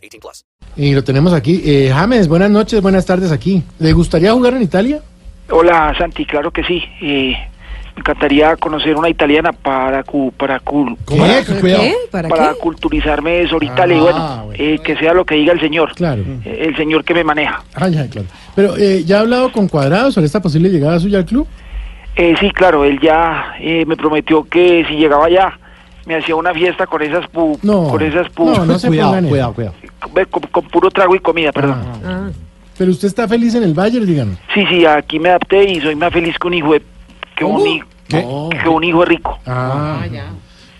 18 plus. Y lo tenemos aquí. Eh, James, buenas noches, buenas tardes aquí. ¿Le gustaría jugar en Italia? Hola Santi, claro que sí. Eh, me encantaría conocer una italiana para cu- para cu- ¿Qué? para. ¿Para, para qué? culturizarme sobre Italia y Ah, bueno, bueno. eh, que sea lo que diga el señor, Claro. eh, el señor que me maneja. Ay, ay, claro. Pero, eh, ¿ya ha hablado con Cuadrado sobre esta posible llegada suya al club? Eh, sí, claro, él ya eh, me prometió que si llegaba allá me hacía una fiesta con esas pu, No. con esas pu, No, no se Cuidado, cuidado, cuidado. con, puro trago y comida, perdón. Ah. Ah, Pero usted está feliz en el Bayern, díganos. Sí, sí, aquí me adapté y soy más feliz que un hijo de, que un, hi- ¿Qué? que un hijo rico. Ah,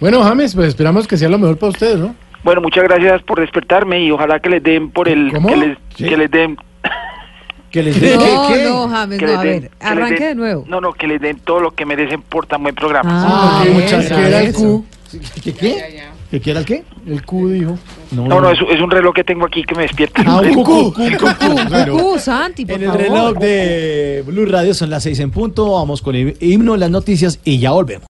Bueno, James, pues esperamos que sea lo mejor para ustedes, ¿no? Bueno, muchas gracias por despertarme y ojalá que les den por el ¿Cómo? que les, Sí. que les den Que les dé. No, ¿Qué? no, James, que no, a den- ver, arranque den- de nuevo. No, no, que les den todo lo que merecen por tan buen programa. Ah, muchas eso, el. Q. ¿Qué qué? ¿Que quiera el qué? El Q dijo. No, no, es, es un reloj que tengo aquí que me despierta. Ah, un Q. Cucú, Santi, por En el favor. reloj de Blue Radio son las seis en punto. Vamos con el himno, las noticias y ya volvemos.